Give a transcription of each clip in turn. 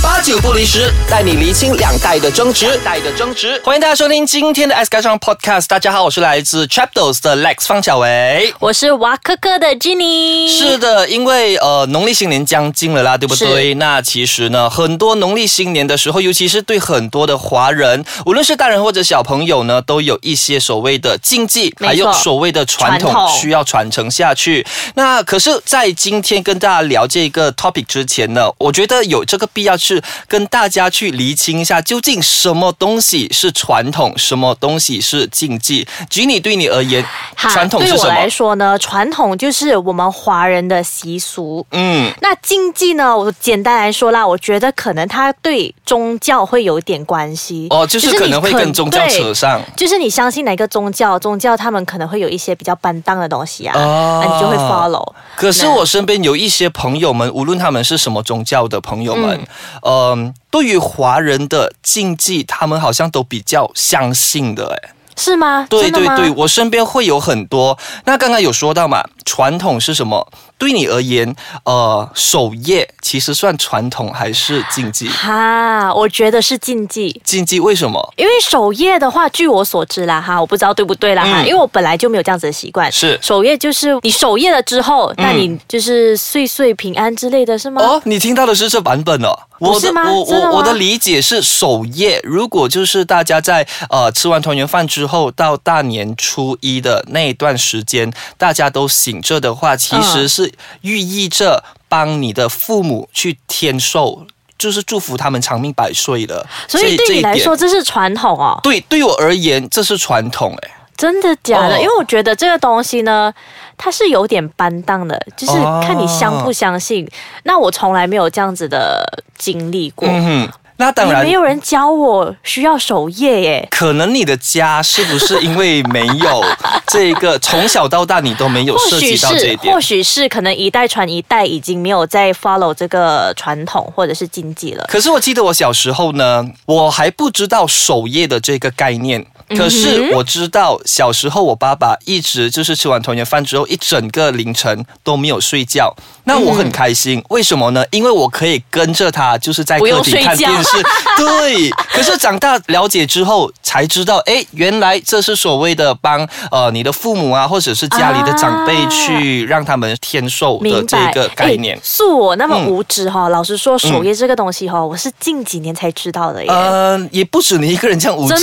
八九不离十，带你厘清两代的争执。代的争执，欢迎大家收听今天的 S 歌唱 Podcast。大家好，我是来自 Chapdos 的 Lex 方小维。我是娃科科的 Jenny。是的，因为呃农历新年将近了啦，对不对？那其实呢，很多农历新年的时候，尤其是对很多的华人，无论是大人或者小朋友呢，都有一些所谓的禁忌，还有所谓的传统需要传承下去。那可是，在今天跟大家聊这个 topic 之前呢，我觉得有这个必要是跟大家去厘清一下，究竟什么东西是传统，什么东西是禁忌。举你对你而言，传统是什么？对我来说呢，传统就是我们华人的习俗。嗯，那禁忌呢？我简单来说啦，我觉得可能它对宗教会有点关系。哦，就是可能会跟宗教扯上。就是你相信哪个宗教，宗教他们可能会有一些比较搬当的东西啊，那你就会 follow。可是我身边有一些朋友们，无论他们是什么宗教的朋友们，嗯，对于华人的禁忌，他们好像都比较相信的，哎。是吗？对对对，我身边会有很多。那刚刚有说到嘛，传统是什么？对你而言，呃，守夜其实算传统还是禁忌？哈，我觉得是禁忌。禁忌为什么？因为守夜的话，据我所知啦，哈，我不知道对不对啦，哈，因为我本来就没有这样子的习惯。是守夜就是你守夜了之后，那你就是岁岁平安之类的是吗？哦，你听到的是这版本哦。我的我我我的理解是守夜，如果就是大家在呃吃完团圆饭之后，到大年初一的那一段时间，大家都醒着的话，其实是寓意着帮你的父母去添寿，就是祝福他们长命百岁的。所以对你来说，这是传统哦。对，对我而言，这是传统哎。真的假的？因为我觉得这个东西呢，它是有点搬当的，就是看你相不相信。那我从来没有这样子的经历过。那当然，没有人教我需要守夜耶。可能你的家是不是因为没有 这个，从小到大你都没有涉及到这一点？或许是可能一代传一代，已经没有在 follow 这个传统或者是禁忌了。可是我记得我小时候呢，我还不知道守夜的这个概念。可是我知道，小时候我爸爸一直就是吃完团圆饭之后，一整个凌晨都没有睡觉。那我很开心，为什么呢？因为我可以跟着他，就是在客厅看电视。对。可是长大了解之后才知道，哎，原来这是所谓的帮呃你的父母啊，或者是家里的长辈去让他们添寿的这个概念。恕我那么无知哈，老实说，守夜这个东西哈，我是近几年才知道的耶。嗯，也不止你一个人这样无知，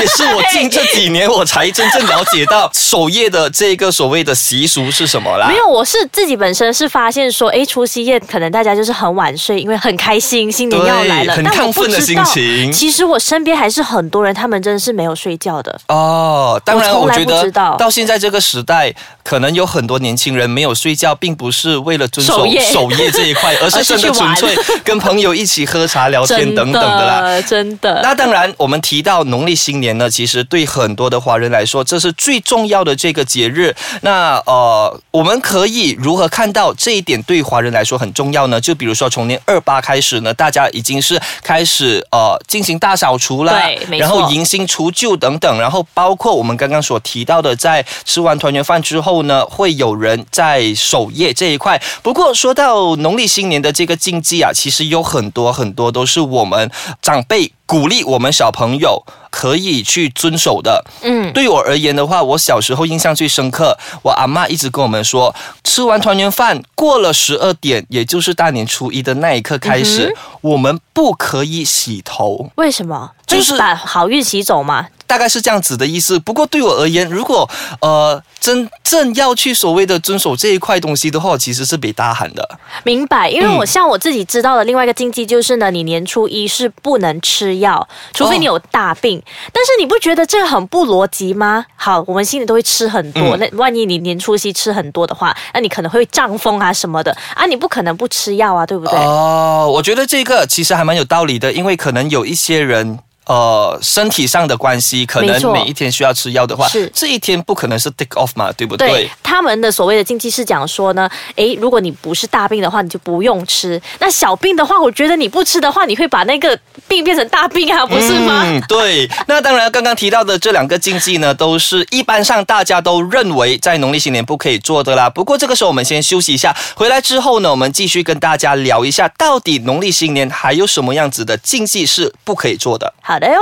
也是我。近这几年，我才真正了解到守夜的这个所谓的习俗是什么啦。没有，我是自己本身是发现说，哎，除夕夜可能大家就是很晚睡，因为很开心，新年要来了，很亢奋的心情。其实我身边还是很多人，他们真的是没有睡觉的。哦，当然，我觉得到现在这个时代，可能有很多年轻人没有睡觉，并不是为了遵守守夜这一块，而是真的纯粹 跟朋友一起喝茶聊天等等的啦。真的。那当然，我们提到农历新年呢，其实。对很多的华人来说，这是最重要的这个节日。那呃，我们可以如何看到这一点对华人来说很重要呢？就比如说从年二八开始呢，大家已经是开始呃进行大扫除了，对，然后迎新除旧等等，然后包括我们刚刚所提到的，在吃完团圆饭之后呢，会有人在守夜这一块。不过说到农历新年的这个禁忌啊，其实有很多很多都是我们长辈。鼓励我们小朋友可以去遵守的。嗯，对我而言的话，我小时候印象最深刻，我阿妈一直跟我们说，吃完团圆饭过了十二点，也就是大年初一的那一刻开始，我们不可以洗头。为什么？就是把好运洗走嘛。大概是这样子的意思。不过对我而言，如果呃真正要去所谓的遵守这一块东西的话，其实是比大喊的。明白，因为我像我自己知道的另外一个禁忌就是呢，你年初一是不能吃药，除非你有大病。但是你不觉得这个很不逻辑吗？好，我们心里都会吃很多，那万一你年初一吃很多的话，那你可能会胀风啊什么的啊，你不可能不吃药啊，对不对？哦，我觉得这个其实还蛮有道理的，因为可能有一些人。呃身体上的关系，可能每一天需要吃药的话是，这一天不可能是 take off 嘛，对不对？对他们的所谓的禁忌是讲说呢，诶，如果你不是大病的话，你就不用吃。那小病的话，我觉得你不吃的话，你会把那个病变成大病啊，不是吗？嗯，对。那当然，刚刚提到的这两个禁忌呢，都是一般上大家都认为在农历新年不可以做的啦。不过这个时候我们先休息一下，回来之后呢，我们继续跟大家聊一下，到底农历新年还有什么样子的禁忌是不可以做的。好的哟。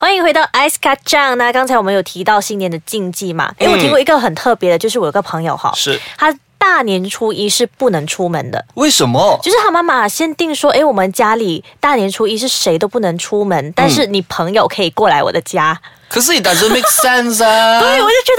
欢迎回到 Ice Cut 酱。那刚才我们有提到新年的禁忌嘛？诶，我听过一个很特别的，就是我有个朋友哈，是他大年初一是不能出门的。为什么？就是他妈妈先定说，诶，我们家里大年初一是谁都不能出门，但是你朋友可以过来我的家。可是 it doesn't make sense 啊。对，我就觉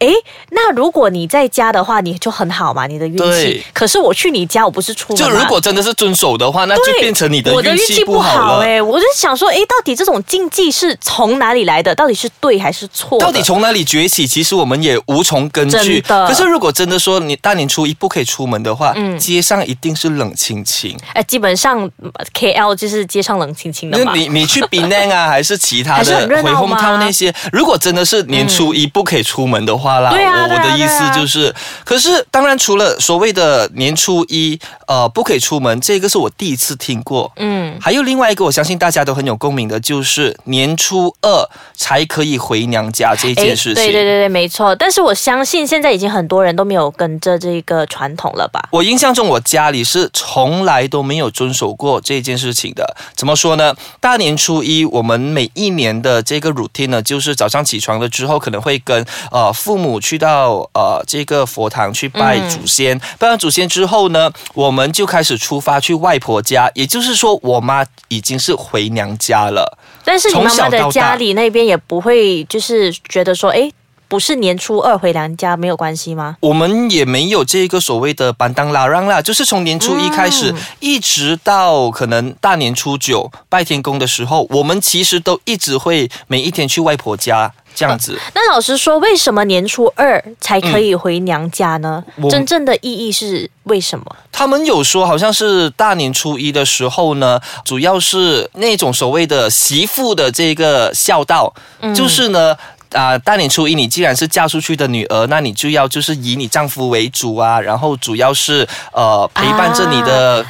得，诶，那如果你在家的话，你就很好嘛，你的运气对。可是我去你家，我不是出门就如果真的是遵守的话，那就变成你的我运气不不好了。好哎、我就想说，哎，到底这种禁忌是从哪里来的？到底是对还是错？到底从哪里崛起？其实我们也无从根据。可是如果真的说你大年初一不可以出门的话，嗯街上一定是冷清清。哎，基本上嗯 KL 就是街上冷清清的嘛。那你你去槟榔啊，还是其他的回红套那些？如果真的是年初一不可以出门的话啦，我我的意思就是，可是当然除了所谓的年初一呃不可以出门，这个是我第一次听过。嗯，还有另外一个，我相信大家都很有共鸣的，就是年初二才可以回娘家这一件事情。对对对对，没错。但是我相信现在已经很多人都没有跟着这个传统了吧？我印象中，我家里是从来都没有遵守过这件事情的。怎么说呢？大年初一，我们每一年的这个 routine 呢，就是早上起床了之后，可能会跟呃父母去到呃这个佛堂去拜祖先。拜完祖先之后呢，我们就开始出发去外婆家，也就是说，我妈已经是回娘家了。但是你妈妈从小的家里那边也不会就是觉得说，哎，不是年初二回娘家没有关系吗？我们也没有这个所谓的班当拉让啦，就是从年初一开始，嗯一直到可能大年初九拜天公的时候，我们其实都一直会每一天去外婆家这样子。那老实说，为什么年初二才可以回娘家呢？我真正的意义是为什么？他们有说，好像是大年初一的时候呢，主要是那种所谓的媳妇的这个孝道，嗯就是呢。啊、大年初一你既然是嫁出去的女儿，那你就要就是以你丈夫为主啊，然后主要是呃陪伴着你的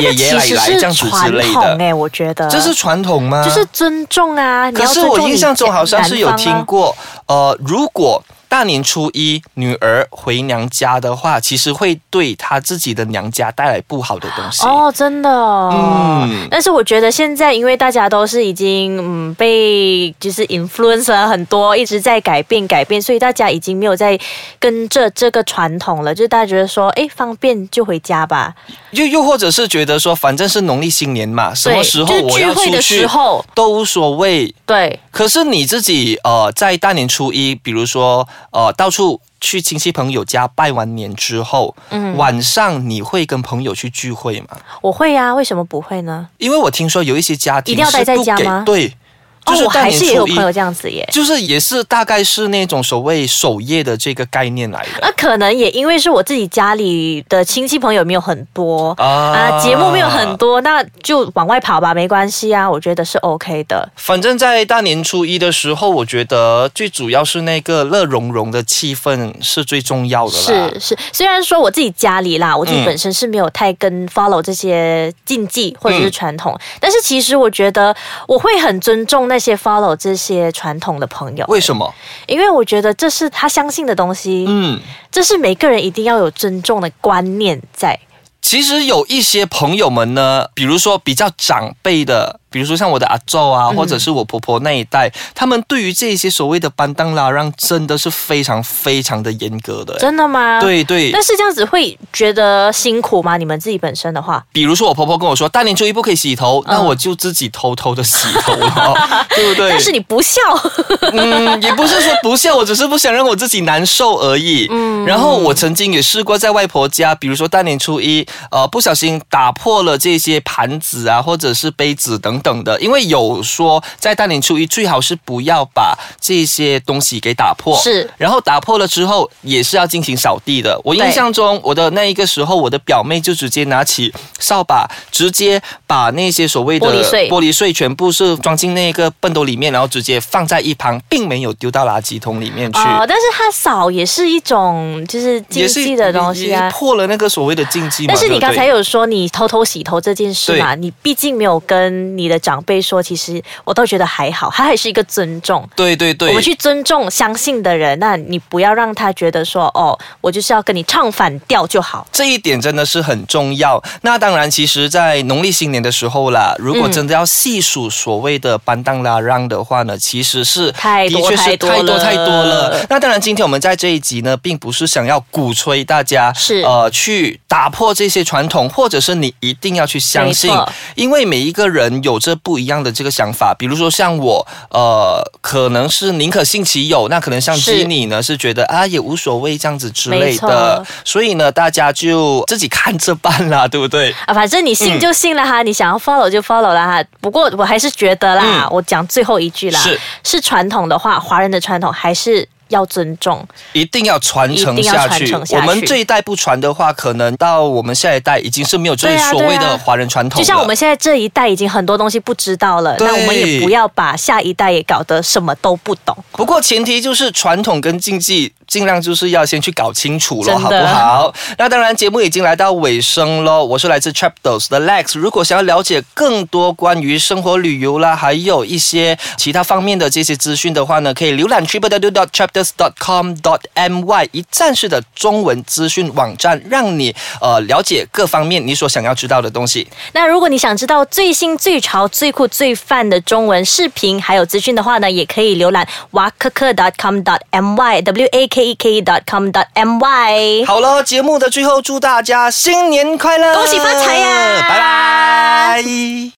爷爷奶奶这样子之传类的。我觉得这是传统吗？就是尊重啊。可是我印象中好像是有听过，呃，如果大年初一女儿回娘家的话，其实会对她自己的娘家带来不好的东西。哦，真的哦。嗯但是我觉得现在，因为大家都是已经嗯被就是 influence 了很多，一直在改变改变，所以大家已经没有在跟着这个传统了。就是大家觉得说，哎，方便就回家吧。又又或者是觉得说，反正是农历新年嘛，什么，时候就是我要出聚会的时去候，都无所谓。对。可是你自己呃，在大年初一，比如说呃，到处去亲戚朋友家拜完年之后，嗯晚上你会跟朋友去聚会吗？我会呀、为什么不会呢？因为我听说有一些家庭一定要待在家吗对，就是哦，我还是也有朋友这样子耶。就是也是大概是那种所谓守夜的这个概念来的那可能也因为是我自己家里的亲戚朋友没有很多啊啊，节目没有很多，那就往外跑吧，没关系啊，我觉得是 OK 的。反正，在大年初一的时候，我觉得最主要是那个乐融融的气氛是最重要的啦。是是，虽然说我自己家里啦，我自己嗯本身是没有太跟 follow 这些禁忌或者是传统，但是其实我觉得我会很尊重那些 follow 这些传统的朋友，为什么？因为我觉得这是他相信的东西，嗯，这是每个人一定要有尊重的观念在。其实有一些朋友们呢，比如说比较长辈的，比如说像我的阿昼啊，嗯或者是我婆婆那一代，他们对于这些所谓的班当拉让，真的是非常非常的严格的。真的吗？。对对，但是这样子会觉得辛苦吗？你们自己本身的话，比如说我婆婆跟我说，大年初一不可以洗头，那我就自己偷偷的洗头了，对不对？嗯但是你不孝，嗯，也不是说不孝，我只是不想让我自己难受而已。嗯，然后我曾经也试过在外婆家，比如说大年初一，呃，不小心打破了这些盘子啊，或者是杯子等等的，因为有说在大年初一最好是不要把这些东西给打破，是然后打破了之后也是要进行扫地的。我印象中，我的那一个时候，我的表妹就直接拿起扫把，直接把那些所谓的玻璃碎玻璃碎全部是装进那个畚斗里面，然后直接放在一旁，并没有丢到垃圾桶里面去。哦，但是它扫也是一种就是禁忌的东西啊。破了那个所谓的禁忌嘛。但是你刚才有说你偷偷洗头这件事嘛，你毕竟没有跟你的长辈说，其实我倒觉得还好，他还是一个尊重。对对对，我们去尊重相信的人，那你不要让他觉得说，哦，我就是要跟你唱反调就好。这一点真的是很重要。那当然，其实，在农历新年的时候啦，如果真的要细数所谓的班当拉让的话呢，其实是太多的确是太多了太多太多了。那当然，今天我们在这一集呢，并不是想要鼓吹大家是呃去打破这些传统，或者是你一定要去相信，因为每一个人有着不一样的这个想法。比如说像我，呃，可能是宁可信其有，那可能像是 Jenny 呢是觉得啊也无所谓这样子之类的。所以呢，大家就自己看着办啦，对不对？啊，反正你信就信了哈，你想要 follow 就 follow 了哈。不过我还是觉得啦，嗯我讲最后一句啦，是是传统的话，华人的传统还是要尊重。一定要传承下去。下去我们这一代不传的话，可能到我们下一代已经是没有这所谓的华人传统了。就像我们现在这一代已经很多东西不知道了，那我们也不要把下一代也搞得什么都不懂。不过前提就是传统跟禁忌，尽量就是要先去搞清楚了，好不好？那当然，节目已经来到尾声喽。我是来自 Chapters 的 Lex。如果想要了解更多关于生活旅游啦，还有一些其他方面的这些资讯的话呢，可以浏览 www.chapters.com.my 一站式的中文资讯网站，让你呃了解各方面你所想要知道的东西。那如果你想知道最新、最潮、最酷、最范的中文视频还有资讯的话呢，也可以浏览哇科科 .com.my w a k e k .com.my。好了，节目的最后，祝大家新年快乐，恭喜发财呀拜拜。